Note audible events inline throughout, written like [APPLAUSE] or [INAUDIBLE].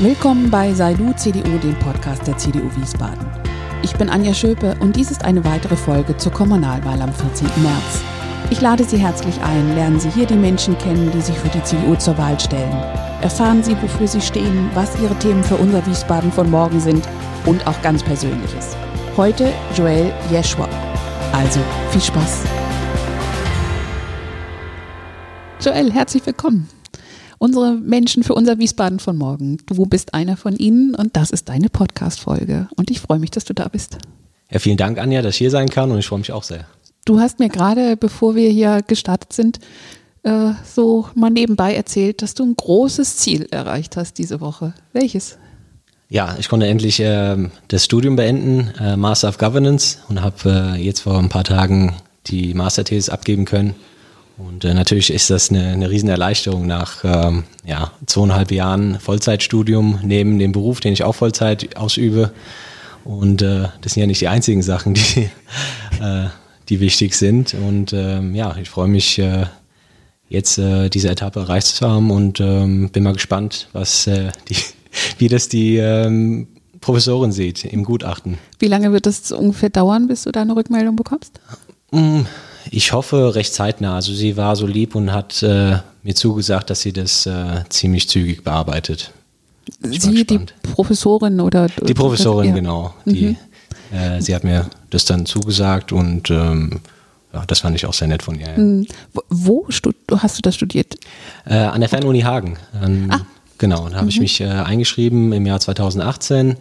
Willkommen bei Sei du CDU, dem Podcast der CDU Wiesbaden. Ich bin Anja Schöpe und dies ist eine weitere Folge zur Kommunalwahl am 14. März. Ich lade Sie herzlich ein, lernen Sie hier die Menschen kennen, die sich für die CDU zur Wahl stellen. Erfahren Sie, wofür Sie stehen, was Ihre Themen für unser Wiesbaden von morgen sind und auch ganz Persönliches. Heute Joel Jeschua. Also viel Spaß. Joel, herzlich willkommen unsere Menschen für unser Wiesbaden von morgen. Du bist einer von ihnen und das ist deine Podcast-Folge. Und ich freue mich, dass du da bist. Ja, vielen Dank, Anja, dass ich hier sein kann und ich freue mich auch sehr. Du hast mir gerade, bevor wir hier gestartet sind, äh, so mal nebenbei erzählt, dass du ein großes Ziel erreicht hast diese Woche. Welches? Ja, ich konnte endlich äh, das Studium beenden, äh, Master of Governance, und habe äh, jetzt vor ein paar Tagen die Masterthesis abgeben können. Und äh, natürlich ist das eine, eine Riesenerleichterung nach ähm, ja, zweieinhalb Jahren Vollzeitstudium neben dem Beruf, den ich auch Vollzeit ausübe. Und äh, das sind ja nicht die einzigen Sachen, [LAUGHS] die, äh, die wichtig sind. Und ähm, ja, ich freue mich, äh, jetzt äh, diese Etappe erreicht zu haben und ähm, bin mal gespannt, was äh, die, [LAUGHS] wie das die ähm, Professorin sieht im Gutachten. Wie lange wird das ungefähr dauern, bis du deine Rückmeldung bekommst? Ich hoffe recht zeitnah. Also sie war so lieb und hat äh, mir zugesagt, dass sie das äh, ziemlich zügig bearbeitet. Sie, die Professorin oder? Die Professorin, ja. genau. Die, mhm. äh, sie hat mir das dann zugesagt und ähm, ja, das fand ich auch sehr nett von ihr. Ja. Mhm. Wo hast du das studiert? Äh, an der Fernuni Hagen. An, ah. Genau, da habe mhm. ich mich äh, eingeschrieben im Jahr 2018.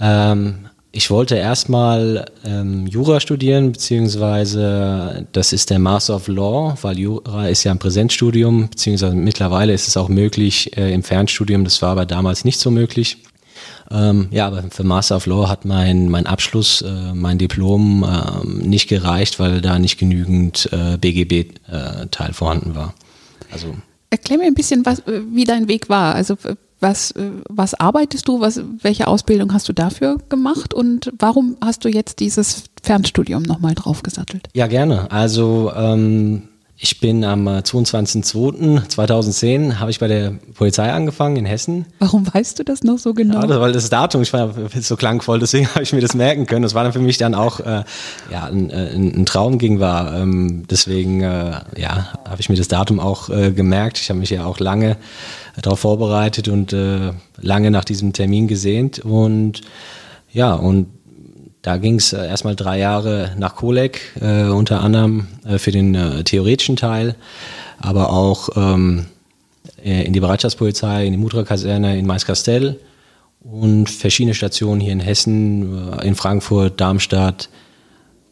Ähm, ich wollte erstmal ähm, Jura studieren, beziehungsweise das ist der Master of Law, weil Jura ist ja ein Präsenzstudium, beziehungsweise mittlerweile ist es auch möglich äh, im Fernstudium, das war aber damals nicht so möglich. Ähm, ja, aber für Master of Law hat mein, mein Abschluss, äh, mein Diplom äh, nicht gereicht, weil da nicht genügend äh, BGB-Teil äh, vorhanden war. Also Erklär mir ein bisschen, was, wie dein Weg war. Also was, äh, was arbeitest du? Was, welche Ausbildung hast du dafür gemacht? Und warum hast du jetzt dieses Fernstudium nochmal draufgesattelt? Ja, gerne. Also ähm, ich bin am 22.02.2010 äh, habe ich bei der Polizei angefangen in Hessen. Warum weißt du das noch so genau? Ja, weil das Datum ich war so klangvoll, deswegen [LAUGHS] habe ich mir das merken können. Das war dann für mich dann auch äh, ja, ein, äh, ein, ein, Traum ging war. Ähm, deswegen äh, ja, habe ich mir das Datum auch äh, gemerkt. Ich habe mich ja auch lange darauf vorbereitet und äh, lange nach diesem Termin gesehnt. Und ja, und da ging es äh, erstmal drei Jahre nach Kolek, äh, unter anderem äh, für den äh, theoretischen Teil, aber auch ähm, äh, in die Bereitschaftspolizei, in die Mutra-Kaserne in Maiskastell und verschiedene Stationen hier in Hessen, äh, in Frankfurt, Darmstadt,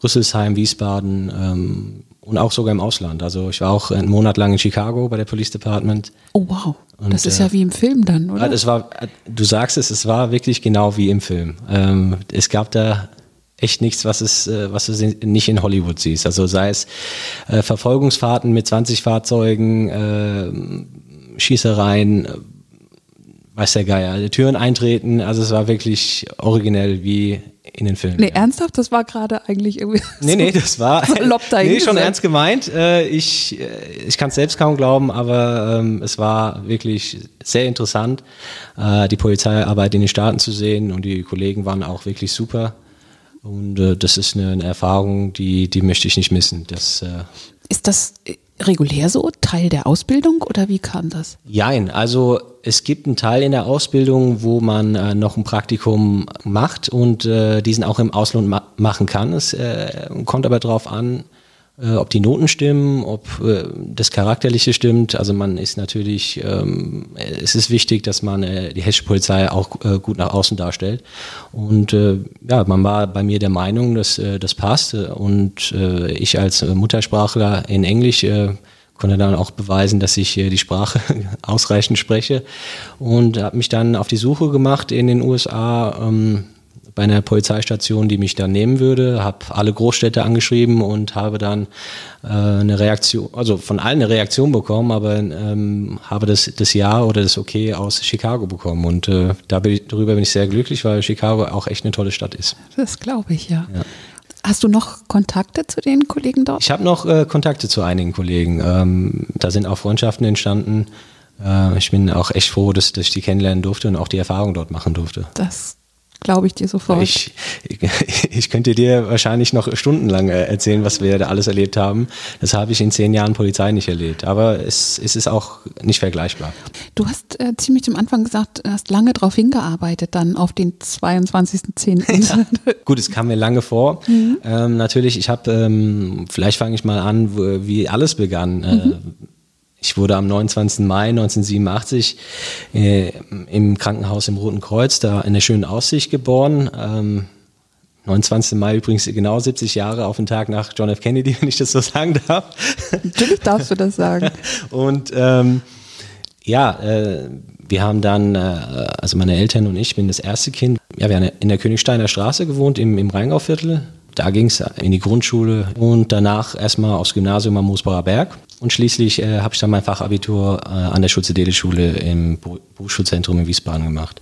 Rüsselsheim, Wiesbaden ähm, und auch sogar im Ausland. Also ich war auch einen Monat lang in Chicago bei der Police Department. Oh wow, und, das ist ja wie im Film dann, oder? Das war, du sagst es, es war wirklich genau wie im Film. Ähm, es gab da echt nichts, was es, äh, was du nicht in Hollywood siehst. Also sei es äh, Verfolgungsfahrten mit 20 Fahrzeugen, äh, Schießereien, weiß der Geier, Türen eintreten. Also es war wirklich originell wie in den Filmen. Nee, ja. ernsthaft? Das war gerade eigentlich irgendwie. [LAUGHS] Nee, so nee, das war. [LAUGHS] [LAUGHS] nee, schon ernst gemeint. Äh, ich äh, ich kann es selbst kaum glauben, aber ähm, es war wirklich sehr interessant, äh, die Polizeiarbeit in den Staaten zu sehen und die Kollegen waren auch wirklich super. Und äh, das ist eine, eine, Erfahrung, die, die möchte ich nicht missen. Das, äh ist das regulär so, Teil der Ausbildung oder wie kam das? Jein, also es gibt einen Teil in der Ausbildung, wo man äh, noch ein Praktikum macht und äh, diesen auch im Ausland ma machen kann. Es äh, kommt aber darauf an, äh, ob die Noten stimmen, ob äh, das Charakterliche stimmt. Also man ist natürlich, ähm, es ist wichtig, dass man äh, die hessische Polizei auch äh, gut nach außen darstellt. Und äh, ja, man war bei mir der Meinung, dass äh, das passt. Und äh, ich als Muttersprachler in Englisch äh, konnte dann auch beweisen, dass ich äh, die Sprache [LAUGHS] ausreichend spreche und habe mich dann auf die Suche gemacht in den USA. Ähm, bei einer Polizeistation, die mich dann nehmen würde, habe alle Großstädte angeschrieben und habe dann äh, eine Reaktion, also von allen eine Reaktion bekommen, aber ähm, habe das, das Ja oder das Okay aus Chicago bekommen und äh, darüber bin ich sehr glücklich, weil Chicago auch echt eine tolle Stadt ist. Das glaube ich, ja. ja. Hast du noch Kontakte zu den Kollegen dort? Ich habe noch äh, Kontakte zu einigen Kollegen. Ähm, da sind auch Freundschaften entstanden. äh, ich bin auch echt froh, dass, dass ich die kennenlernen durfte und auch die Erfahrung dort machen durfte. Das glaube ich dir sofort. Ich, [LAUGHS] ich, könnte dir wahrscheinlich noch stundenlang äh, erzählen, was wir da alles erlebt haben. Das habe ich in zehn Jahren Polizei nicht erlebt. Aber es, es ist auch nicht vergleichbar. Du hast äh, ziemlich am Anfang gesagt, hast lange darauf hingearbeitet, dann auf den 22.10. [LAUGHS] Ja. Gut, es kam mir lange vor. Mhm. Ähm, natürlich, ich habe, ähm, vielleicht fange ich mal an, wie alles begann. Äh, mhm. Ich wurde am 29. Mai 1987 äh, im Krankenhaus im Roten Kreuz, da in der schönen Aussicht geboren. Ähm, 29. Mai übrigens genau 70 Jahre auf den Tag nach John F. Kennedy, [LAUGHS] wenn ich das so sagen darf. Natürlich darfst du das sagen. [LAUGHS] Und ähm, ja, äh, wir haben dann, äh, also meine Eltern und ich, bin das erste Kind. Ja, wir haben in der Königsteiner Straße gewohnt, im, im Rheingauviertel. Da ging es in die Grundschule und danach erstmal aufs Gymnasium am Moosbacher Berg. Und schließlich äh, habe ich dann mein Fachabitur äh, an der Schulze-Dele-Schule im Berufsschulzentrum in Wiesbaden gemacht.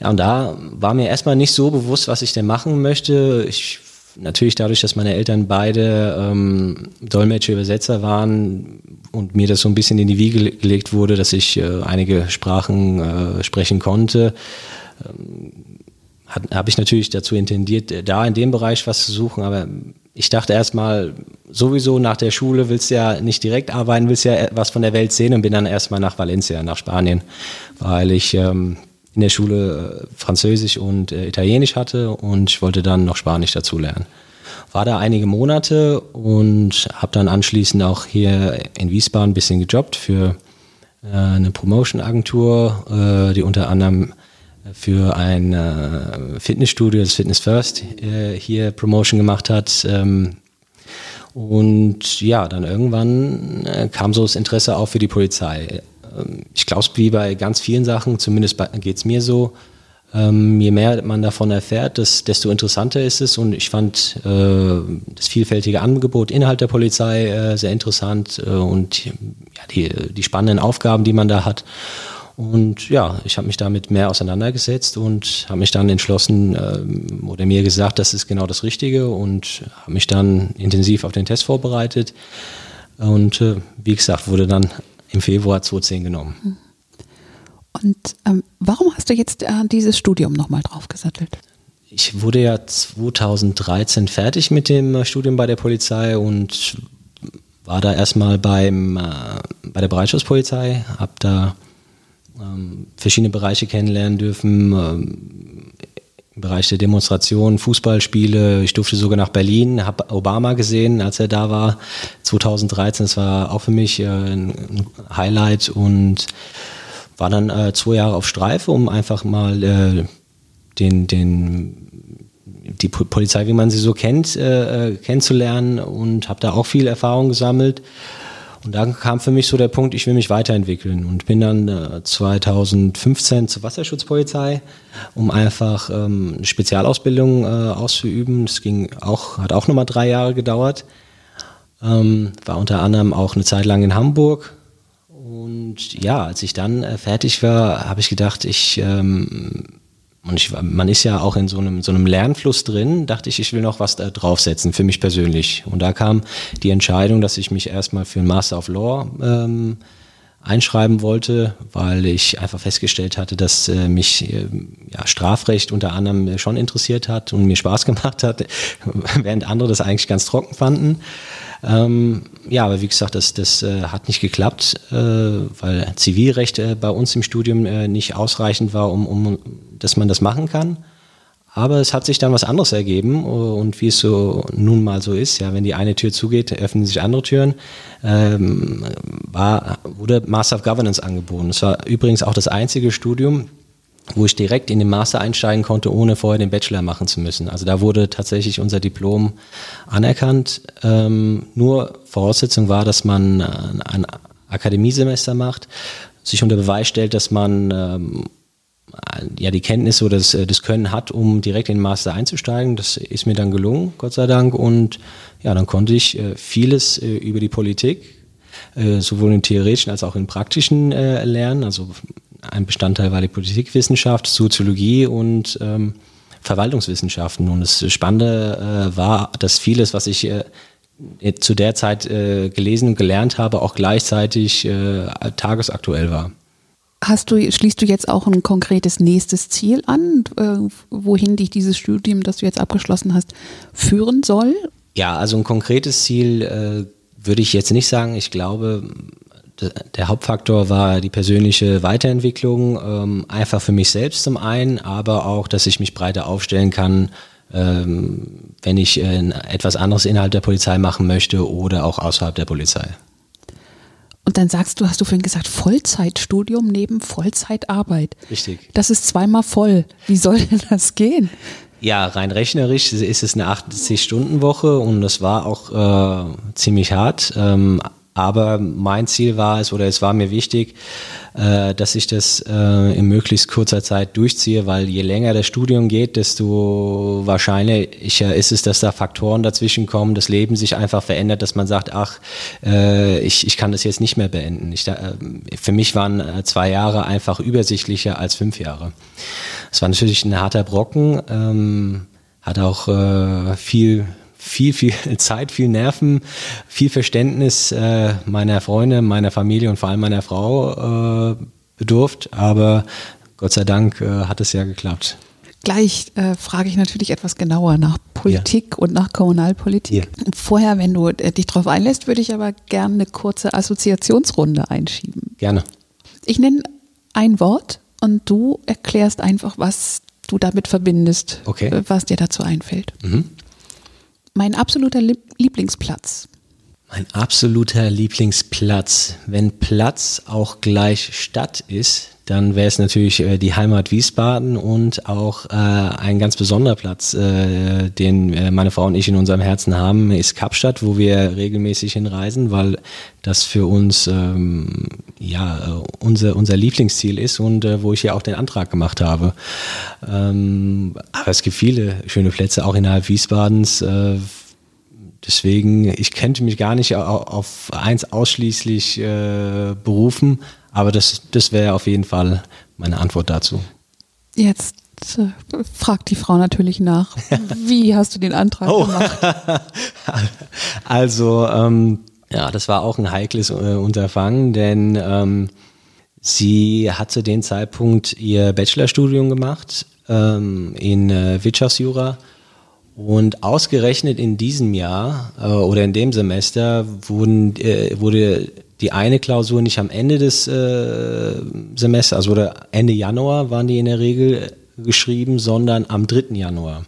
Ja, und da war mir erstmal nicht so bewusst, was ich denn machen möchte. Ich, natürlich dadurch, dass meine Eltern beide ähm, Dolmetscher, Übersetzer waren und mir das so ein bisschen in die Wiege gelegt wurde, dass ich äh, einige Sprachen äh, sprechen konnte, ähm, habe ich natürlich dazu intendiert, da in dem Bereich was zu suchen, aber ich dachte erstmal, sowieso nach der Schule willst du ja nicht direkt arbeiten, willst ja was von der Welt sehen und bin dann erstmal nach Valencia, nach Spanien, weil ich ähm, in der Schule äh, Französisch und äh, Italienisch hatte und ich wollte dann noch Spanisch dazu lernen. War da einige Monate und habe dann anschließend auch hier in Wiesbaden ein bisschen gejobbt für äh, eine Promotion-Agentur, äh, die unter anderem für ein äh, Fitnessstudio, das Fitness First, äh, hier Promotion gemacht hat. Ähm, und ja, dann irgendwann äh, kam so das Interesse auch für die Polizei. Ähm, ich glaube, wie bei ganz vielen Sachen, zumindest geht es mir so, ähm, je mehr man davon erfährt, desto interessanter ist es. Und ich fand äh, das vielfältige Angebot innerhalb der Polizei äh, sehr interessant äh, und ja, die, die spannenden Aufgaben, die man da hat. Und ja, ich habe mich damit mehr auseinandergesetzt und habe mich dann entschlossen ähm, oder mir gesagt, das ist genau das Richtige und habe mich dann intensiv auf den Test vorbereitet. Und äh, wie gesagt, wurde dann im Februar 2010 genommen. Und ähm, warum hast du jetzt äh, dieses Studium nochmal draufgesattelt? Ich wurde ja 2013 fertig mit dem äh, Studium bei der Polizei und war da erstmal beim, äh, bei der Bereitschaftspolizei, habe da ähm, verschiedene Bereiche kennenlernen dürfen. Ähm, Im Bereich der Demonstrationen, Fußballspiele. Ich durfte sogar nach Berlin, habe Obama gesehen, als er da war, 2013. Das war auch für mich äh, ein Highlight und war dann äh, zwei Jahre auf Streife, um einfach mal äh, den, den die Polizei, wie man sie so kennt, kennenzulernen und habe da auch viel Erfahrung gesammelt. Und dann kam für mich so der Punkt, ich will mich weiterentwickeln und bin dann äh, 2015 zur Wasserschutzpolizei, um einfach ähm, eine Spezialausbildung äh, auszuüben. Das ging auch, hat auch nochmal drei Jahre gedauert. Ähm, war unter anderem auch eine Zeit lang in Hamburg. Und ja, als ich dann äh, fertig war, habe ich gedacht, ich ähm, und ich, man ist ja auch in so einem, so einem Lernfluss drin, dachte ich, ich will noch was da draufsetzen für mich persönlich. Und da kam die Entscheidung, dass ich mich erstmal für ein Master of Law ähm, einschreiben wollte, weil ich einfach festgestellt hatte, dass äh, mich äh, ja, Strafrecht unter anderem schon interessiert hat und mir Spaß [LAUGHS] gemacht hat, [LAUGHS] während andere das eigentlich ganz trocken fanden. Ähm, ja, aber wie gesagt, das, das äh, hat nicht geklappt, äh, weil Zivilrecht äh, bei uns im Studium äh, nicht ausreichend war, um, um, dass man das machen kann. Aber es hat sich dann was anderes ergeben und wie es so nun mal so ist, ja, wenn die eine Tür zugeht, öffnen sich andere Türen, ähm, war, wurde Master of Governance angeboten. Es war übrigens auch das einzige Studium, wo ich direkt in den Master einsteigen konnte, ohne vorher den Bachelor machen zu müssen. Also da wurde tatsächlich unser Diplom anerkannt. Ähm, nur Voraussetzung war, dass man äh, ein Akademiesemester macht, sich unter Beweis stellt, dass man ähm, ja die Kenntnisse oder das, äh, das Können hat, um direkt in den Master einzusteigen. Das ist mir dann gelungen, Gott sei Dank. Und ja, dann konnte ich äh, vieles äh, über die Politik, äh, sowohl im theoretischen als auch im praktischen äh, lernen. Also ein Bestandteil war die Politikwissenschaft, Soziologie und ähm, Verwaltungswissenschaften. Und das Spannende äh, war, dass vieles, was ich äh, zu der Zeit äh, gelesen und gelernt habe, auch gleichzeitig äh, tagesaktuell war. Hast du, schließt du jetzt auch ein konkretes nächstes Ziel an, äh, wohin dich dieses Studium, das du jetzt abgeschlossen hast, führen soll? Ja, also ein konkretes Ziel äh, würde ich jetzt nicht sagen. Ich glaube, der Hauptfaktor war die persönliche Weiterentwicklung, ähm, einfach für mich selbst zum einen, aber auch, dass ich mich breiter aufstellen kann, ähm, wenn ich äh, etwas anderes innerhalb der Polizei machen möchte oder auch außerhalb der Polizei. Und dann sagst du, hast du vorhin gesagt, Vollzeitstudium neben Vollzeitarbeit. Richtig. Das ist zweimal voll. Wie soll denn das gehen? Ja, rein rechnerisch ist es eine 80-Stunden-Woche und das war auch äh, ziemlich hart. Ähm, aber mein Ziel war es, oder es war mir wichtig, äh, dass ich das äh, in möglichst kurzer Zeit durchziehe, weil je länger das Studium geht, desto wahrscheinlicher ist es, dass da Faktoren dazwischen kommen, das Leben sich einfach verändert, dass man sagt, ach, äh, ich, ich kann das jetzt nicht mehr beenden. Ich, äh, für mich waren äh, zwei Jahre einfach übersichtlicher als fünf Jahre. Es war natürlich ein harter Brocken, ähm, hat auch äh, viel viel, viel [LAUGHS] Zeit, viel Nerven, viel Verständnis äh, meiner Freunde, meiner Familie und vor allem meiner Frau äh, bedurft. Aber Gott sei Dank äh, hat es ja geklappt. Gleich äh, frage ich natürlich etwas genauer nach Politik ja. und nach Kommunalpolitik. Ja. Vorher, wenn du äh, dich darauf einlässt, würde ich aber gerne eine kurze Assoziationsrunde einschieben. Gerne. Ich nenne ein Wort und du erklärst einfach, was du damit verbindest, okay. Äh, was dir dazu einfällt. Mhm. Mein absoluter Lieblingsplatz. Mein absoluter Lieblingsplatz. Wenn Platz auch gleich Stadt ist, dann wäre es natürlich äh, die Heimat Wiesbaden und auch äh, ein ganz besonderer Platz, äh, den äh, meine Frau und ich in unserem Herzen haben, ist Kapstadt, wo wir regelmäßig hinreisen, weil das für uns ähm, ja äh, unser, unser Lieblingsziel ist und äh, wo ich ja auch den Antrag gemacht habe. Ähm, aber es gibt viele schöne Plätze, auch innerhalb Wiesbadens. Deswegen, ich könnte mich gar nicht auf eins ausschließlich äh, berufen, aber das, das wäre auf jeden Fall meine Antwort dazu. Jetzt äh, fragt die Frau natürlich nach. [LAUGHS] Wie hast du den Antrag oh. gemacht? [LAUGHS] also, ähm, ja, das war auch ein heikles äh, Unterfangen, denn ähm, sie hat zu dem Zeitpunkt ihr Bachelorstudium gemacht ähm, in äh, Wirtschaftsjura und ausgerechnet in diesem Jahr äh, oder in dem Semester wurden, äh, wurde die eine Klausur nicht am Ende des äh, Semesters, also oder Ende Januar waren die in der Regel geschrieben, sondern am 3. Januar.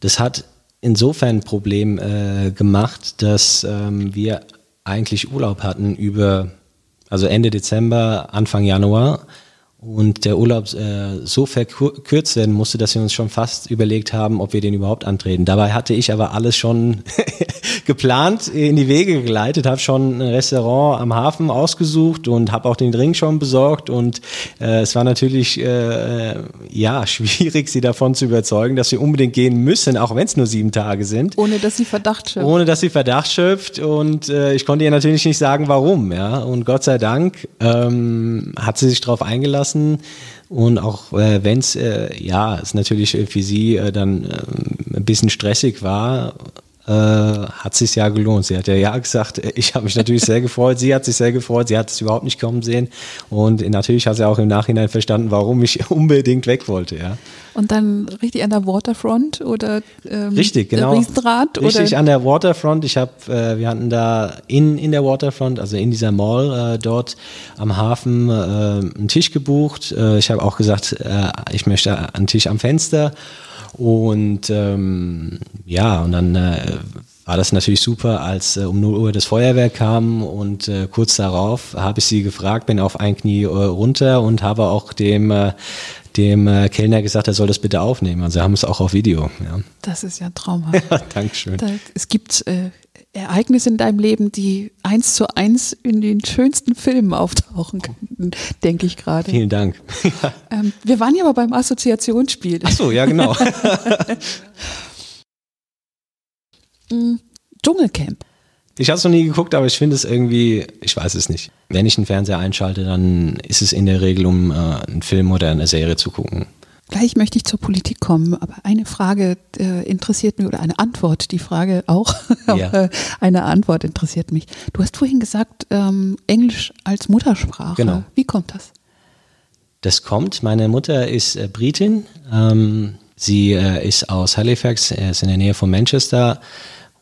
Das hat insofern ein Problem äh, gemacht, dass ähm, wir eigentlich Urlaub hatten über, also Ende Dezember, Anfang Januar und der Urlaub äh, so verkürzt werden musste, dass wir uns schon fast überlegt haben, ob wir den überhaupt antreten. Dabei hatte ich aber alles schon [LAUGHS] geplant, in die Wege geleitet, habe schon ein Restaurant am Hafen ausgesucht und habe auch den Drink schon besorgt und äh, es war natürlich äh, ja [LAUGHS] schwierig, sie davon zu überzeugen, dass wir unbedingt gehen müssen, auch wenn es nur sieben Tage sind. Ohne dass sie Verdacht schöpft. Ohne dass sie Verdacht schöpft und äh, ich konnte ihr natürlich nicht sagen, warum. Ja und Gott sei Dank ähm, hat sie sich darauf eingelassen lassen. Und auch äh, wenn es, äh, ja, es natürlich für sie äh, dann äh, ein bisschen stressig war, äh, hat sich ja gelohnt. Sie hat ja ja gesagt, [LAUGHS] ich habe mich natürlich sehr gefreut, sie hat sich sehr gefreut, sie hat es überhaupt nicht kommen sehen und natürlich hat sie auch im Nachhinein verstanden, warum ich [LAUGHS] unbedingt weg wollte, ja. Und dann richtig an der Waterfront oder ähm, richtig, genau, Riesenrad? Richtig oder? an der Waterfront. Ich habe, äh, wir hatten da in, in der Waterfront, also in dieser Mall äh, dort am Hafen äh, einen Tisch gebucht. Äh, ich habe auch gesagt, äh, ich möchte einen Tisch am Fenster und ähm, ja, und dann äh, war das natürlich super, als äh, um 0 Uhr das Feuerwerk kam und äh, kurz darauf habe ich sie gefragt, bin auf ein Knie äh, runter und habe auch dem, dem äh, Kellner gesagt, er soll das bitte aufnehmen. Also haben es auch auf Video. Ja. Das ist ja traumhaft. [LAUGHS] Ja, Dankeschön. Da, es gibt äh, Ereignisse in deinem Leben, die eins zu eins in den schönsten Filmen auftauchen könnten, denke ich gerade. Vielen Dank. [LAUGHS] ähm, wir waren ja aber beim Assoziationsspiel. Ach so, ja genau. [LAUGHS] Mm, Dschungelcamp. Ich habe es noch nie geguckt, aber ich finde es irgendwie, ich weiß es nicht. Wenn ich einen Fernseher einschalte, dann ist es in der Regel, um äh, einen Film oder eine Serie zu gucken. Gleich möchte ich zur Politik kommen, aber eine Frage äh, interessiert mich oder eine Antwort, die Frage auch, [LAUGHS] ja. Eine Antwort interessiert mich. Du hast vorhin gesagt, ähm, Englisch als Muttersprache. Genau. Wie kommt das? Das kommt, meine Mutter ist äh, Britin, ähm, sie äh, ist aus Halifax, ist in der Nähe von Manchester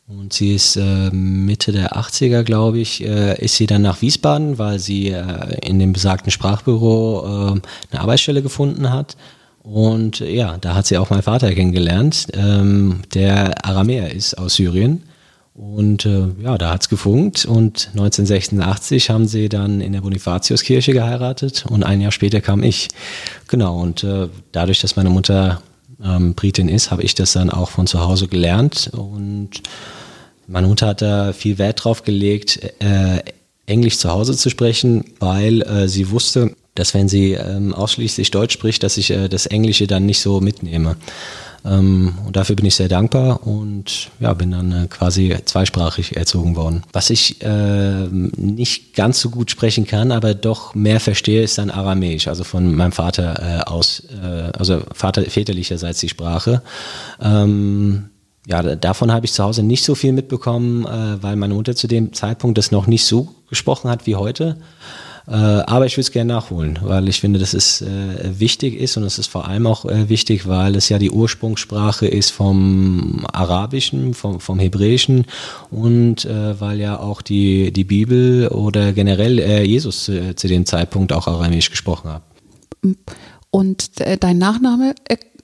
und sie ist äh, Mitte der 80er, glaube ich, äh, ist sie dann nach Wiesbaden, weil sie äh, in dem besagten Sprachbüro äh, eine Arbeitsstelle gefunden hat und ja, da hat sie auch meinen Vater kennengelernt, ähm, der Aramäer ist aus Syrien. Und äh, ja, da hat's gefunkt und 1986 haben sie dann in der Bonifatiuskirche geheiratet und ein Jahr später kam ich. Genau, und äh, dadurch, dass meine Mutter ähm, Britin ist, habe ich das dann auch von zu Hause gelernt und meine Mutter hat da viel Wert drauf gelegt, äh, Englisch zu Hause zu sprechen, weil äh, sie wusste, dass wenn sie ähm, ausschließlich Deutsch spricht, dass ich äh, das Englische dann nicht so mitnehme. Ähm, und dafür bin ich sehr dankbar und ja, bin dann äh, quasi zweisprachig erzogen worden. Was ich äh, nicht ganz so gut sprechen kann, aber doch mehr verstehe, ist dann Aramäisch, also von meinem Vater äh, aus, äh, also Vater väterlicherseits die Sprache. Ähm, ja, davon habe ich zu Hause nicht so viel mitbekommen, äh, weil meine Mutter zu dem Zeitpunkt das noch nicht so gesprochen hat wie heute. Äh, aber ich würde es gerne nachholen, weil ich finde, dass es äh, wichtig ist und es ist vor allem auch äh, wichtig, weil es ja die Ursprungssprache ist vom Arabischen, vom, vom Hebräischen und weil ja auch die, die Bibel oder generell Jesus zu, zu dem Zeitpunkt auch Aramäisch gesprochen hat. Und dein Nachname,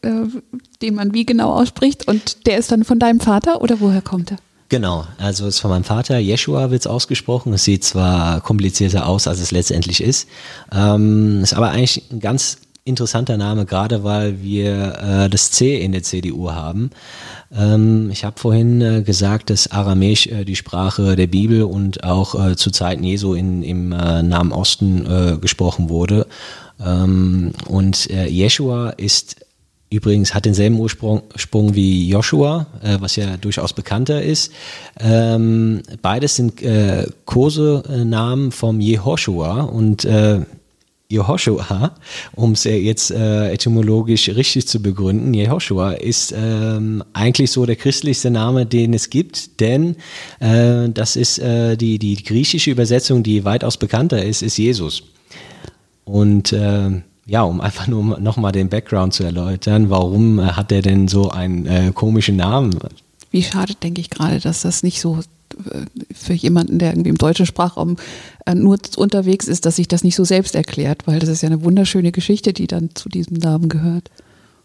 den man wie genau ausspricht, und der ist dann von deinem Vater oder woher kommt er? Genau, also es ist von meinem Vater, Yeshua wird es ausgesprochen. Es sieht zwar komplizierter aus, als es letztendlich ist. Ähm, ist aber eigentlich ein ganz interessanter Name, gerade weil wir äh, das C in der CDU haben. Ähm, ich habe vorhin äh, gesagt, dass Aramäisch äh, die Sprache der Bibel und auch äh, zu Zeiten Jesu in, im äh, Nahen Osten äh, gesprochen wurde. Ähm, und Jeshua ist Übrigens hat denselben Ursprung Sprung wie Joshua, äh, was ja durchaus bekannter ist. Ähm, beides sind äh, Kosenamen vom Jehoshua und äh, Jehoshua, [LAUGHS] um es jetzt äh, etymologisch richtig zu begründen, Jehoshua ist ähm, eigentlich so der christlichste Name, den es gibt, denn äh, das ist äh, die, die griechische Übersetzung, die weitaus bekannter ist, ist Jesus. Und äh, ja, um einfach nur nochmal den Background zu erläutern, warum äh, hat er denn so einen äh, komischen Namen? Wie schade, denke ich gerade, dass das nicht so äh, für jemanden, der irgendwie im deutschen Sprachraum äh, nur unterwegs ist, dass sich das nicht so selbst erklärt, weil das ist ja eine wunderschöne Geschichte, die dann zu diesem Namen gehört.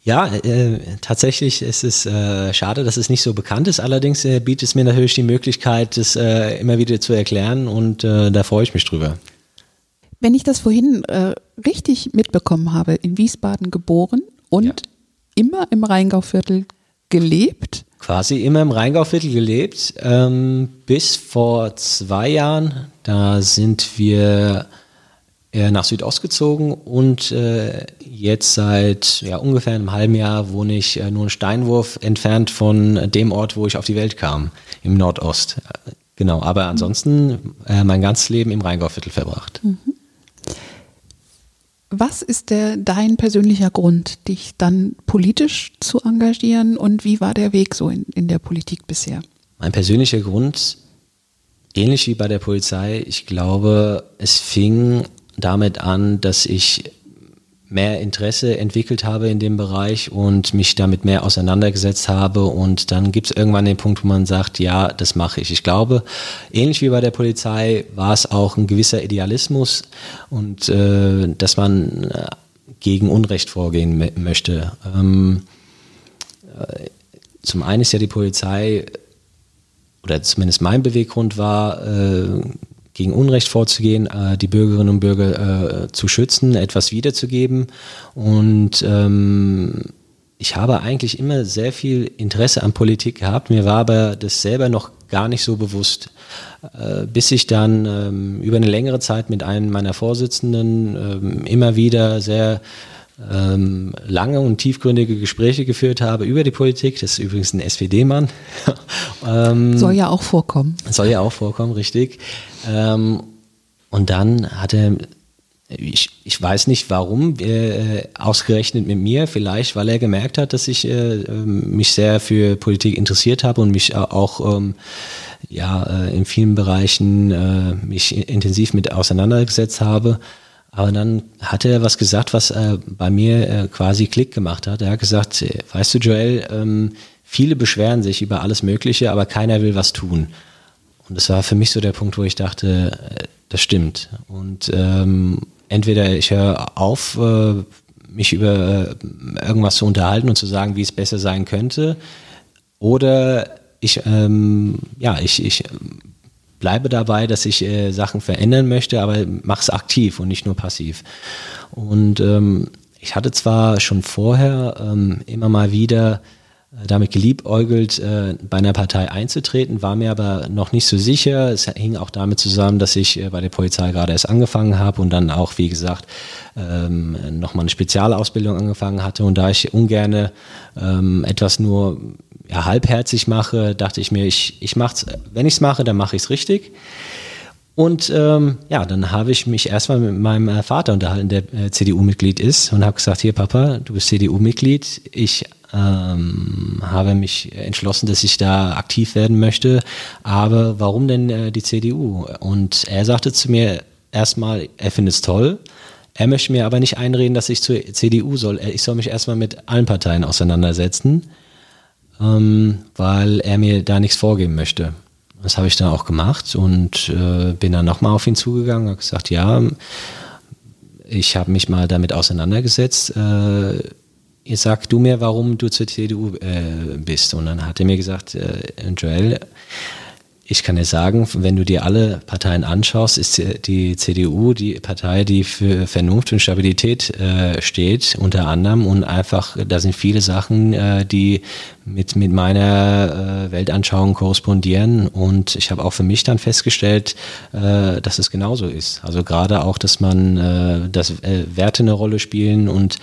Ja, äh, tatsächlich ist es äh, schade, dass es nicht so bekannt ist. Allerdings äh, bietet es mir natürlich die Möglichkeit, es äh, immer wieder zu erklären und da freue ich mich drüber. Wenn ich das vorhin äh, richtig mitbekommen habe, in Wiesbaden geboren und ja. immer im Rheingauviertel gelebt. Quasi immer im Rheingauviertel gelebt, ähm, bis vor zwei Jahren. Da sind wir äh, nach Südost gezogen und äh, jetzt seit ja, ungefähr einem halben Jahr wohne ich äh, nur einen Steinwurf entfernt von dem Ort, wo ich auf die Welt kam, im Nordost. Genau, aber ansonsten äh, mein ganzes Leben im Rheingauviertel verbracht. Mhm. Was ist der, dein persönlicher Grund, dich dann politisch zu engagieren und wie war der Weg so in, in der Politik bisher? Mein persönlicher Grund, ähnlich wie bei der Polizei, ich glaube, es fing damit an, dass ich mehr Interesse entwickelt habe in dem Bereich und mich damit mehr auseinandergesetzt habe. Und dann gibt es irgendwann den Punkt, wo man sagt, ja, das mache ich. Ich glaube, ähnlich wie bei der Polizei war es auch ein gewisser Idealismus und äh, dass man äh, gegen Unrecht vorgehen möchte. Ähm, äh, zum einen ist ja die Polizei, oder zumindest mein Beweggrund war, äh, gegen Unrecht vorzugehen, äh, die Bürgerinnen und Bürger äh, zu schützen, etwas wiederzugeben. Und ähm, ich habe eigentlich immer sehr viel Interesse an Politik gehabt. Mir war aber das selber noch gar nicht so bewusst, äh, bis ich dann ähm, über eine längere Zeit mit einem meiner Vorsitzenden ähm, immer wieder sehr ähm, lange und tiefgründige Gespräche geführt habe über die Politik. Das ist übrigens ein SPD-Mann. [LAUGHS] ähm, soll ja auch vorkommen. Soll ja auch vorkommen, richtig. Ähm, und dann hat er ich, ich weiß nicht warum, äh, ausgerechnet mit mir, vielleicht weil er gemerkt hat, dass ich äh, mich sehr für Politik interessiert habe und mich auch ähm, ja, äh, in vielen Bereichen äh, mich intensiv mit auseinandergesetzt habe. Aber dann hat er was gesagt, was äh, bei mir äh, quasi Klick gemacht hat. Er hat gesagt, äh, weißt du Joel, ähm, viele beschweren sich über alles Mögliche, aber keiner will was tun. Und das war für mich so der Punkt, wo ich dachte, äh, das stimmt. Und ähm, entweder ich höre auf, äh, mich über äh, irgendwas zu unterhalten und zu sagen, wie es besser sein könnte, oder ich, ähm, ja, ich, ich bleibe dabei, dass ich äh, Sachen verändern möchte, aber mache es aktiv und nicht nur passiv. Und ähm, ich hatte zwar schon vorher ähm, immer mal wieder damit geliebäugelt, äh, bei einer Partei einzutreten, war mir aber noch nicht so sicher. Es hing auch damit zusammen, dass ich äh, bei der Polizei gerade erst angefangen habe und dann auch, wie gesagt, ähm, nochmal eine Spezialausbildung angefangen hatte. Und da ich ungerne ähm, etwas nur ja, halbherzig mache, dachte ich mir, ich, ich mach's, wenn ich es mache, dann mache ich es richtig. Und ähm, ja, dann habe ich mich erstmal mit meinem äh, Vater unterhalten, der äh, CDU-Mitglied ist, und habe gesagt, hier Papa, du bist CDU-Mitglied, ich ähm, habe mich entschlossen, dass ich da aktiv werden möchte. Aber warum denn äh, die CDU? Und er sagte zu mir erstmal, er findet es toll. Er möchte mir aber nicht einreden, dass ich zur CDU soll. Ich soll mich erstmal mit allen Parteien auseinandersetzen, ähm, weil er mir da nichts vorgeben möchte. Das habe ich dann auch gemacht und äh, bin dann nochmal auf ihn zugegangen, habe gesagt, ja, ich habe mich mal damit auseinandergesetzt. Äh, sag du mir, warum du zur CDU äh, bist. Und dann hat er mir gesagt, äh, Joel, ich kann dir sagen, wenn du dir alle Parteien anschaust, ist die CDU die Partei, die für Vernunft und Stabilität äh, steht, unter anderem. Und einfach, da sind viele Sachen, äh, die mit, mit meiner äh, Weltanschauung korrespondieren. Und ich habe auch für mich dann festgestellt, äh, dass es genauso ist. Also gerade auch, dass man, äh, dass äh, Werte eine Rolle spielen und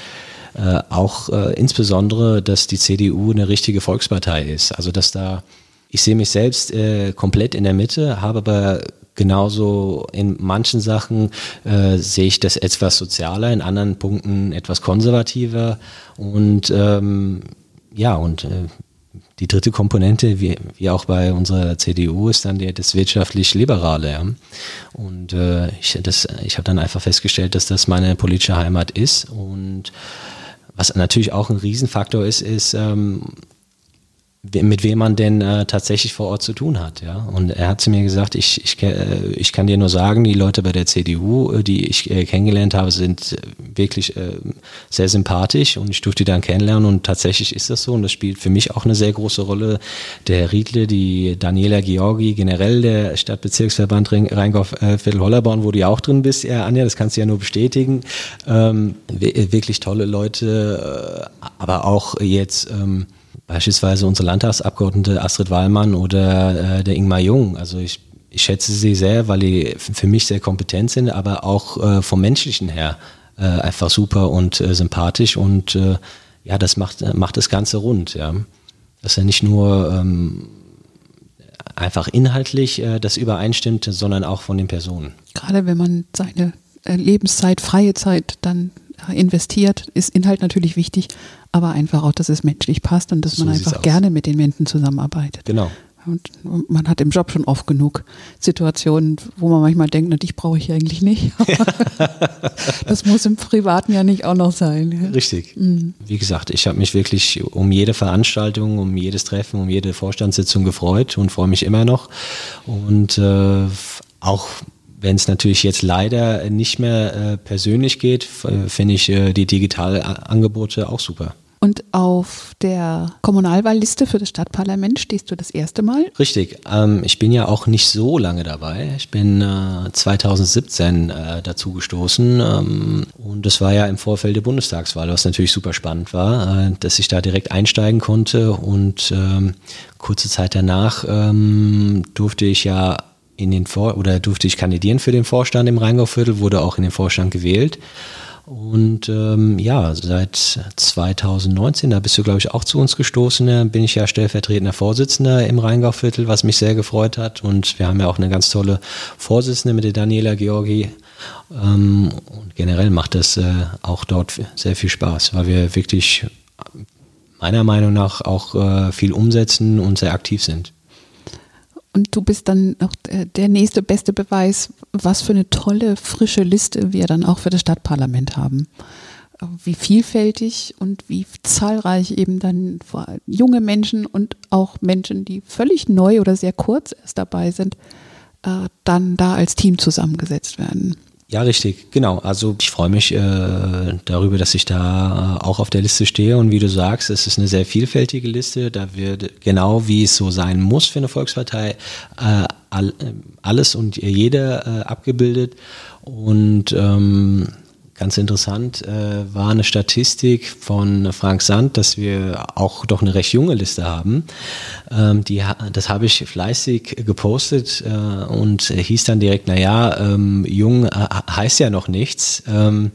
äh, auch äh, insbesondere, dass die CDU eine richtige Volkspartei ist. Also dass da, ich sehe mich selbst äh, komplett in der Mitte, habe aber genauso in manchen Sachen äh, sehe ich das etwas sozialer, in anderen Punkten etwas konservativer und ähm, ja und äh, die dritte Komponente, wie, wie auch bei unserer CDU, ist dann die, das wirtschaftlich-liberale. Ja. Und äh, ich, ich habe dann einfach festgestellt, dass das meine politische Heimat ist und was natürlich auch ein Riesenfaktor ist, ist, ähm, mit wem man denn äh, tatsächlich vor Ort zu tun hat. Ja? Und er hat zu mir gesagt, ich, ich, äh, ich kann dir nur sagen, die Leute bei der CDU, äh, die ich äh, kennengelernt habe, sind äh, wirklich äh, sehr sympathisch und ich durfte die dann kennenlernen und tatsächlich ist das so und das spielt für mich auch eine sehr große Rolle. Der Riedle, die Daniela Georgi, generell der Stadtbezirksverband Rheingau-Viertel-Hollerborn, wo du ja auch drin bist, ja, Anja, das kannst du ja nur bestätigen. Ähm, wirklich tolle Leute, aber auch jetzt... Ähm, Beispielsweise unsere Landtagsabgeordnete Astrid Wallmann oder äh, der Ingmar Jung. Also ich, ich schätze sie sehr, weil die für mich sehr kompetent sind, aber auch äh, vom Menschlichen her äh, einfach super und äh, sympathisch und äh, ja, das macht, macht das Ganze rund. Ja. Dass er nicht nur ähm, einfach inhaltlich äh, das übereinstimmt, sondern auch von den Personen. Gerade wenn man seine Lebenszeit, freie Zeit dann investiert, ist Inhalt natürlich wichtig, aber einfach auch, dass es menschlich passt und dass so man einfach gerne mit den Menschen zusammenarbeitet. Genau. Und man hat im Job schon oft genug Situationen, wo man manchmal denkt, na, dich brauche ich eigentlich nicht. [LAUGHS] [LAUGHS] das muss im Privaten ja nicht auch noch sein. Ja? Richtig. Mhm. Wie gesagt, ich habe mich wirklich um jede Veranstaltung, um jedes Treffen, um jede Vorstandssitzung gefreut und freue mich immer noch. Und äh, auch wenn es natürlich jetzt leider nicht mehr äh, persönlich geht, finde ich äh, die digitalen Angebote auch super. Und auf der Kommunalwahlliste für das Stadtparlament stehst du das erste Mal? Richtig. Ähm, ich bin ja auch nicht so lange dabei. Ich bin äh, 2017 äh, dazu gestoßen ähm, und das war ja im Vorfeld der Bundestagswahl, was natürlich super spannend war, äh, dass ich da direkt einsteigen konnte und ähm, kurze Zeit danach ähm, durfte ich ja in den Vor oder durfte ich kandidieren für den Vorstand im Rheingauviertel, wurde auch in den Vorstand gewählt. Und ähm, ja, seit 2019, da bist du, glaube ich, auch zu uns gestoßen, bin ich ja stellvertretender Vorsitzender im Rheingauviertel, was mich sehr gefreut hat. Und wir haben ja auch eine ganz tolle Vorsitzende mit der Daniela Georgi Ähm, und generell macht das äh, auch dort sehr viel Spaß, weil wir wirklich meiner Meinung nach auch äh, viel umsetzen und sehr aktiv sind. Und du bist dann noch der nächste beste Beweis, was für eine tolle, frische Liste wir dann auch für das Stadtparlament haben. Wie vielfältig und wie zahlreich eben dann junge Menschen und auch Menschen, die völlig neu oder sehr kurz erst dabei sind, äh, dann da als Team zusammengesetzt werden. Ja, richtig, genau. Also ich freue mich äh, darüber, dass ich da äh, auch auf der Liste stehe und wie du sagst, es ist eine sehr vielfältige Liste. Da wird genau wie es so sein muss für eine Volkspartei äh, all, alles und jeder äh, abgebildet. Und ähm, Ganz interessant äh, war eine Statistik von Frank Sand, dass wir auch doch eine recht junge Liste haben. Ähm, die, das habe ich fleißig gepostet äh, und hieß dann direkt, naja, ähm, jung äh, heißt ja noch nichts. Ähm,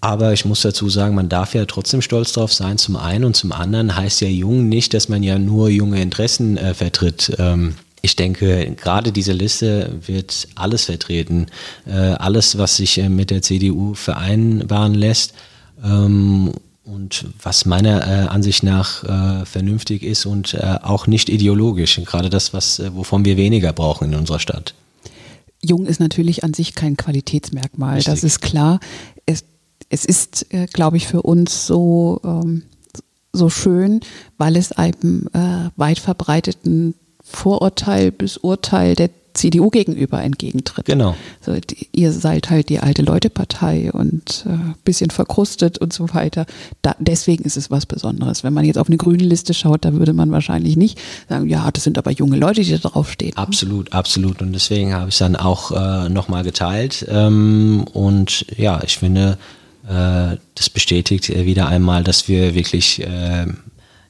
aber ich muss dazu sagen, man darf ja trotzdem stolz drauf sein, zum einen und zum anderen heißt ja jung nicht, dass man ja nur junge Interessen äh, vertritt. Ähm, ich denke, gerade diese Liste wird alles vertreten. Äh, alles, was sich äh, mit der CDU vereinbaren lässt. Ähm, und was meiner äh, Ansicht nach vernünftig ist und auch nicht ideologisch. Gerade das, was, wovon wir weniger brauchen in unserer Stadt. Jung ist natürlich an sich kein Qualitätsmerkmal, Richtig. das ist klar. Es, es ist, glaube ich, für uns so, ähm, so schön, weil es einem weit verbreiteten Vorurteil bis Urteil der CDU gegenüber entgegentritt. Genau. So, die, ihr seid halt die alte Leute-Partei und äh, bisschen verkrustet und so weiter. Da, deswegen ist es was Besonderes. Wenn man jetzt auf eine grüne Liste schaut, da würde man wahrscheinlich nicht sagen, ja, das sind aber junge Leute, die da draufstehen. Absolut, absolut. Und deswegen habe ich es dann auch äh, nochmal geteilt. Ähm, und ja, ich finde, äh, das bestätigt wieder einmal, dass wir wirklich äh,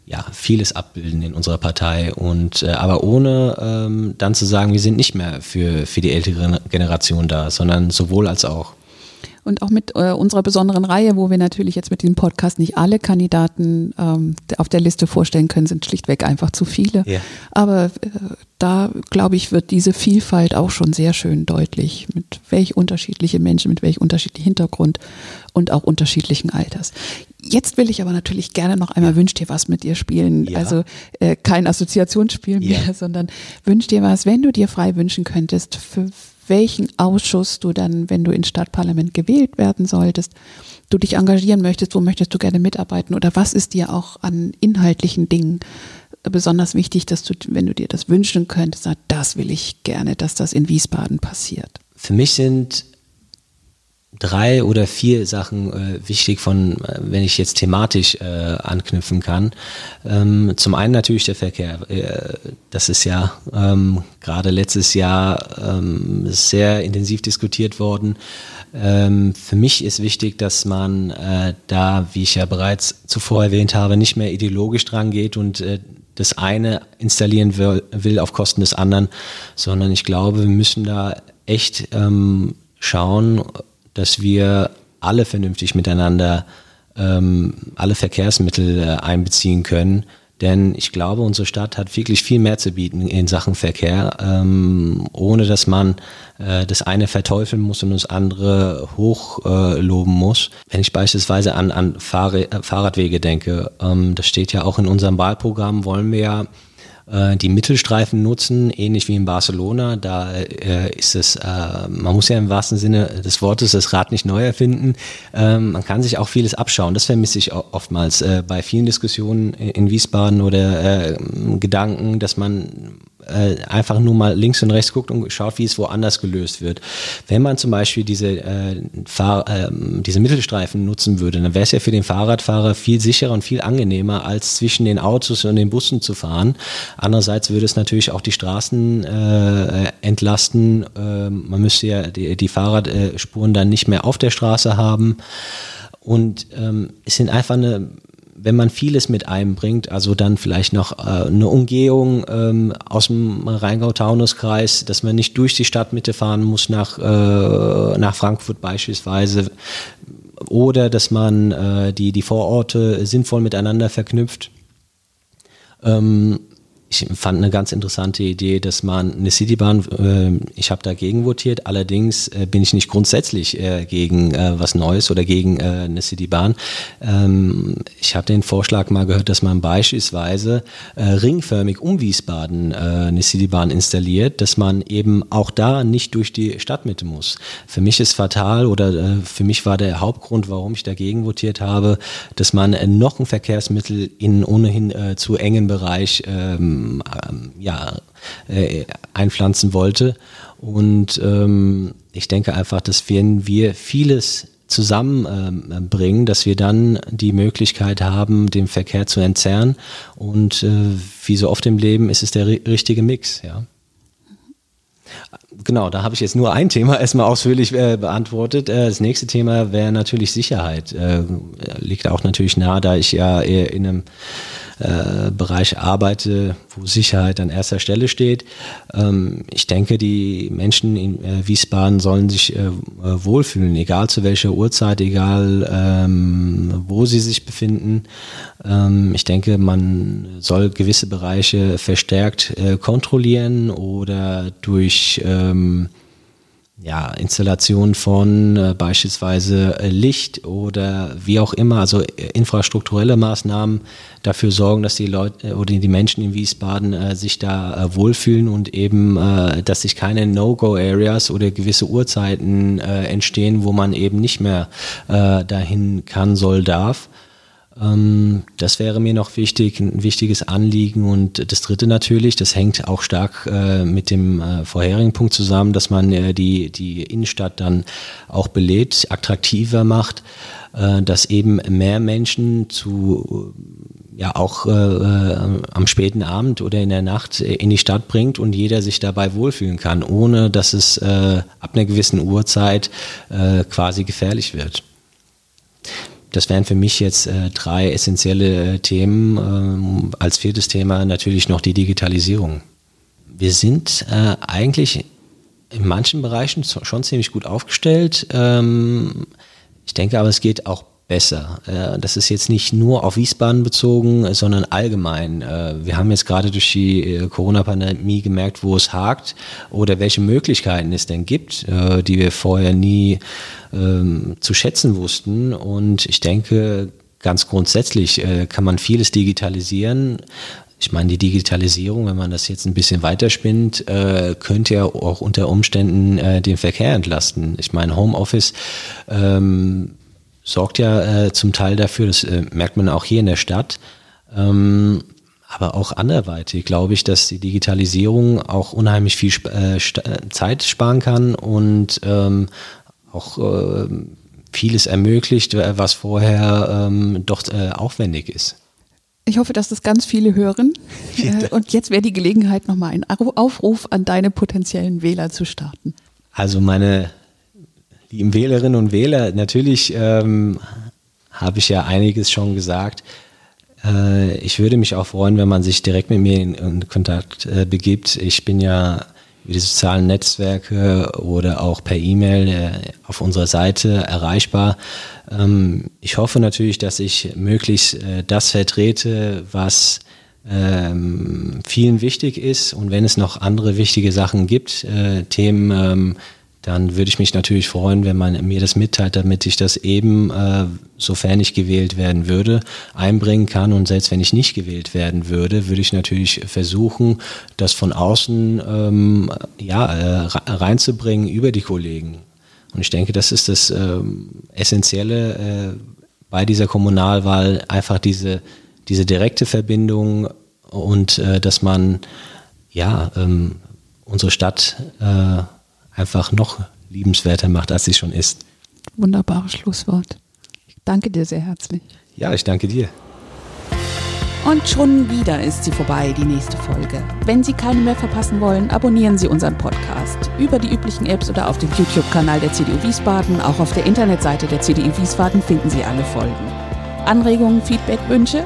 ja, vieles abbilden in unserer Partei. Und äh, aber ohne ähm, dann zu sagen, wir sind nicht mehr für, für die ältere Generation da, sondern sowohl als auch und auch mit äh, unserer besonderen Reihe, wo wir natürlich jetzt mit diesem Podcast nicht alle Kandidaten ähm, auf der Liste vorstellen können, sind schlichtweg einfach zu viele. Ja. Aber äh, da, glaube ich, wird diese Vielfalt auch schon sehr schön deutlich, mit welch unterschiedliche Menschen, mit welch unterschiedlichem Hintergrund und auch unterschiedlichen Alters. Jetzt will ich aber natürlich gerne noch einmal Wünsch dir was mit dir spielen. Ja. Also äh, kein Assoziationsspiel mehr, ja. sondern Wünsch dir was, wenn du dir frei wünschen könntest, für welchen Ausschuss du dann, wenn du ins Stadtparlament gewählt werden solltest, du dich engagieren möchtest, wo möchtest du gerne mitarbeiten oder was ist dir auch an inhaltlichen Dingen besonders wichtig, dass du, wenn du dir das wünschen könntest, sagst, das will ich gerne, dass das in Wiesbaden passiert. Für mich sind drei oder vier Sachen äh, wichtig von, äh, wenn ich jetzt thematisch äh, anknüpfen kann. Ähm, zum einen natürlich der Verkehr. Äh, das ist ja ähm, gerade letztes Jahr ähm, sehr intensiv diskutiert worden. Ähm, für mich ist wichtig, dass man äh, da, wie ich ja bereits zuvor erwähnt habe, nicht mehr ideologisch dran geht und äh, das eine installieren will, will, auf Kosten des anderen, sondern ich glaube, wir müssen da echt ähm, schauen, dass wir alle vernünftig miteinander ähm, alle Verkehrsmittel äh, einbeziehen können. Denn ich glaube, unsere Stadt hat wirklich viel mehr zu bieten in Sachen Verkehr, ähm, ohne dass man äh, das eine verteufeln muss und das andere hochloben äh, muss. Wenn ich beispielsweise an, an Fahr Fahrradwege denke, ähm, das steht ja auch in unserem Wahlprogramm, wollen wir ja äh, die Mittelstreifen nutzen, ähnlich wie in Barcelona. Da äh, ist es, äh, man muss ja im wahrsten Sinne des Wortes das Rad nicht neu erfinden. Ähm, man kann sich auch vieles abschauen. Das vermisse ich oftmals äh, bei vielen Diskussionen in Wiesbaden oder äh, Gedanken, dass man äh, einfach nur mal links und rechts guckt und schaut, wie es woanders gelöst wird. Wenn man zum Beispiel diese, äh, äh, diese Mittelstreifen nutzen würde, dann wäre es ja für den Fahrradfahrer viel sicherer und viel angenehmer, als zwischen den Autos und den Bussen zu fahren. Andererseits würde es natürlich auch die Straßen äh, entlasten. Äh, man müsste ja die, die Fahrradspuren dann nicht mehr auf der Straße haben. Und ähm, es sind einfach eine wenn man vieles mit einbringt, also dann vielleicht noch äh, eine Umgehung ähm, aus dem Rheingau-Taunus-Kreis, dass man nicht durch die Stadtmitte fahren muss nach, äh, nach Frankfurt beispielsweise, oder dass man äh, die, die Vororte sinnvoll miteinander verknüpft. Ähm, ich fand eine ganz interessante Idee, dass man eine Citybahn, äh, ich habe dagegen votiert, allerdings äh, bin ich nicht grundsätzlich äh, gegen äh, was Neues oder gegen äh, eine Citybahn. Ähm, ich habe den Vorschlag mal gehört, dass man beispielsweise äh, ringförmig um Wiesbaden eine Citybahn installiert, dass man eben auch da nicht durch die Stadtmitte muss. Für mich ist fatal oder für mich war der Hauptgrund, warum ich dagegen votiert habe, dass man noch ein Verkehrsmittel in ohnehin zu engen Bereich ähm, ähm, ja, äh, einpflanzen wollte. Und ähm, ich denke einfach, dass wenn wir vieles zusammenbringen, ähm, dass wir dann die Möglichkeit haben, den Verkehr zu entzerren. Und äh, wie so oft im Leben ist es der richtige Mix, ja. Genau, da habe ich jetzt nur ein Thema [LAUGHS] erstmal ausführlich äh, beantwortet. Äh, das nächste Thema wäre natürlich Sicherheit. Äh, liegt auch natürlich nahe, da ich ja in einem äh, Bereich arbeite, wo Sicherheit an erster Stelle steht. Ähm, ich denke, die Menschen in äh, Wiesbaden sollen sich äh, wohlfühlen, egal zu welcher Uhrzeit, egal ähm, wo sie sich befinden. Ähm, ich denke, man soll gewisse Bereiche verstärkt äh, kontrollieren oder durch ähm, ja, Installation von äh, beispielsweise äh, Licht oder wie auch immer, also äh, infrastrukturelle Maßnahmen dafür sorgen, dass die Leute äh, oder die Menschen in Wiesbaden äh, sich da äh, wohlfühlen und eben, äh, dass sich keine No-Go-Areas oder gewisse Uhrzeiten äh, entstehen, wo man eben nicht mehr äh, dahin kann, soll, darf. Ähm, das wäre mir noch wichtig, ein wichtiges Anliegen. Und das Dritte natürlich, das hängt auch stark äh, mit dem äh, vorherigen Punkt zusammen, dass man äh, die, die Innenstadt dann auch belädt, attraktiver macht, dass eben mehr Menschen zu ja auch am späten Abend oder in der Nacht in die Stadt bringt und jeder sich dabei wohlfühlen kann, ohne dass es ab einer gewissen Uhrzeit quasi gefährlich wird. Das wären für mich jetzt äh, drei essentielle äh, Themen. Ähm, als viertes Thema natürlich noch die Digitalisierung. Wir sind äh, eigentlich in manchen Bereichen schon ziemlich gut aufgestellt. Ähm, ich denke aber, es geht auch besser. Äh, das ist jetzt nicht nur auf Wiesbaden bezogen, sondern allgemein. Äh, wir haben jetzt gerade durch die äh, Corona-Pandemie gemerkt, wo es hakt oder welche Möglichkeiten es denn gibt, die wir vorher nie ähm, zu schätzen wussten. Und ich denke, ganz grundsätzlich kann man vieles digitalisieren. Ich meine, die Digitalisierung, wenn man das jetzt ein bisschen weiterspinnt, äh, könnte ja auch unter Umständen äh, den Verkehr entlasten. Ich meine, Homeoffice ähm, sorgt ja äh, zum Teil dafür, das äh, merkt man auch hier in der Stadt, ähm, aber auch anderweitig glaube ich, dass die Digitalisierung auch unheimlich viel äh, äh, Zeit sparen kann und ähm, auch äh, vieles ermöglicht, was vorher ähm, doch äh, aufwendig ist. Ich hoffe, dass das ganz viele hören. [LAUGHS] Und jetzt wäre die Gelegenheit, nochmal einen Aufruf an deine potenziellen Wähler zu starten. Also meine lieben Wählerinnen und Wähler, natürlich ähm, habe ich ja einiges schon gesagt. Äh, ich würde mich auch freuen, wenn man sich direkt mit mir in, in Kontakt äh, begibt. Ich bin ja über die sozialen Netzwerke oder auch per E-Mail äh, auf unserer Seite erreichbar. Ähm, ich hoffe natürlich, dass ich möglichst äh, das vertrete, was ähm, vielen wichtig ist. Und wenn es noch andere wichtige Sachen gibt, äh, Themen, ähm, dann würde ich mich natürlich freuen, wenn man mir das mitteilt, damit ich das eben, äh, sofern ich gewählt werden würde, einbringen kann. Und selbst wenn ich nicht gewählt werden würde, würde ich natürlich versuchen, das von außen ähm, ja, äh, reinzubringen über die Kollegen. Und ich denke, das ist das äh, Essentielle bei dieser Kommunalwahl, einfach diese, diese direkte Verbindung und äh, dass man ja ähm, unsere Stadt äh, einfach noch liebenswerter macht, als sie schon ist. Wunderbares Schlusswort. Ich danke dir sehr herzlich. Ja, ich danke dir. Und schon wieder ist sie vorbei, die nächste Folge. Wenn Sie keine mehr verpassen wollen, abonnieren Sie unseren Podcast über die üblichen Apps oder auf dem YouTube-Kanal der CDU Wiesbaden. Auch auf der Internetseite der CDU Wiesbaden finden Sie alle Folgen. Anregungen, Feedback, Wünsche?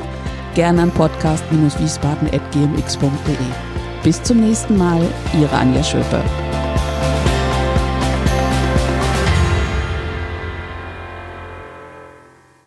Gerne an podcast-wiesbaden.gmx.de. Bis zum nächsten Mal, Ihre Anja Schöpe.